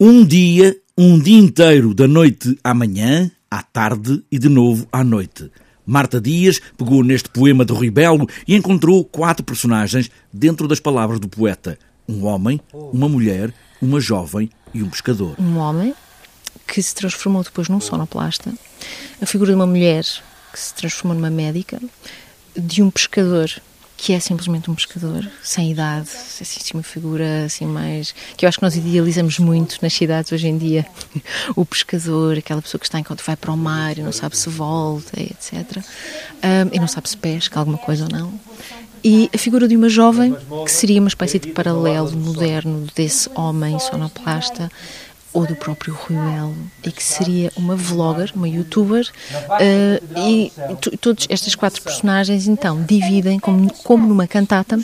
Um dia, um dia inteiro, da noite à manhã, à tarde e de novo à noite. Marta Dias pegou neste poema de Rui Belo e encontrou quatro personagens dentro das palavras do poeta: um homem, uma mulher, uma jovem e um pescador. Um homem que se transformou depois num sonoplasta, a figura de uma mulher que se transformou numa médica, de um pescador que é simplesmente um pescador, sem idade, assim, uma figura assim mais. que eu acho que nós idealizamos muito nas cidades hoje em dia. o pescador, aquela pessoa que está enquanto vai para o mar e não sabe se volta, etc. Um, e não sabe se pesca alguma coisa ou não. E a figura de uma jovem, que seria uma espécie de paralelo moderno desse homem sonoplasta, ou do próprio Ruel, e que seria uma vlogger, uma youtuber, uh, e todas estas quatro personagens então dividem, como, como numa cantata,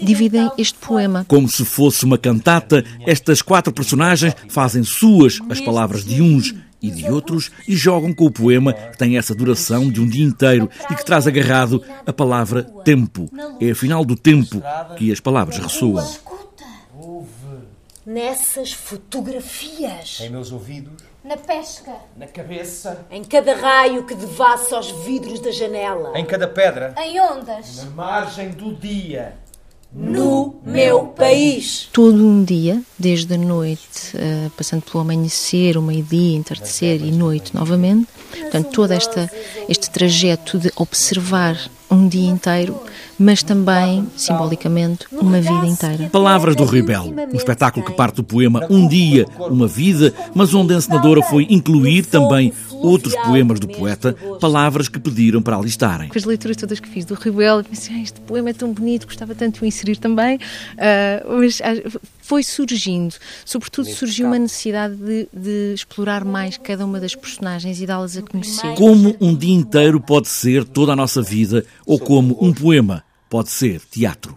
dividem este poema. Como se fosse uma cantata, estas quatro personagens fazem suas as palavras de uns e de outros e jogam com o poema que tem essa duração de um dia inteiro e que traz agarrado a palavra tempo. É afinal do tempo que as palavras ressoam nessas fotografias. Em meus ouvidos. Na pesca. Na cabeça. Em cada raio que devassa os vidros da janela. Em cada pedra. Em ondas. Na margem do dia. No meu país. Todo um dia, desde a noite, uh, passando pelo amanhecer, o meio-dia, entardecer e noite novamente. Portanto, todo esta, este trajeto de observar um dia inteiro, mas também, simbolicamente, uma vida inteira. Palavras do Ribel, um espetáculo que parte do poema Um Dia, Uma Vida, mas onde a encenadora foi incluir também outros poemas do poeta, palavras que pediram para alistarem. Com as leituras todas que fiz do Ribel, pensei, ah, este poema é tão bonito, gostava tanto de o inserir também, uh, mas uh, foi surgindo, sobretudo surgiu uma necessidade de, de explorar mais cada uma das personagens e dá-las a conhecer. Como um dia inteiro pode ser toda a nossa vida ou como um poema pode ser teatro.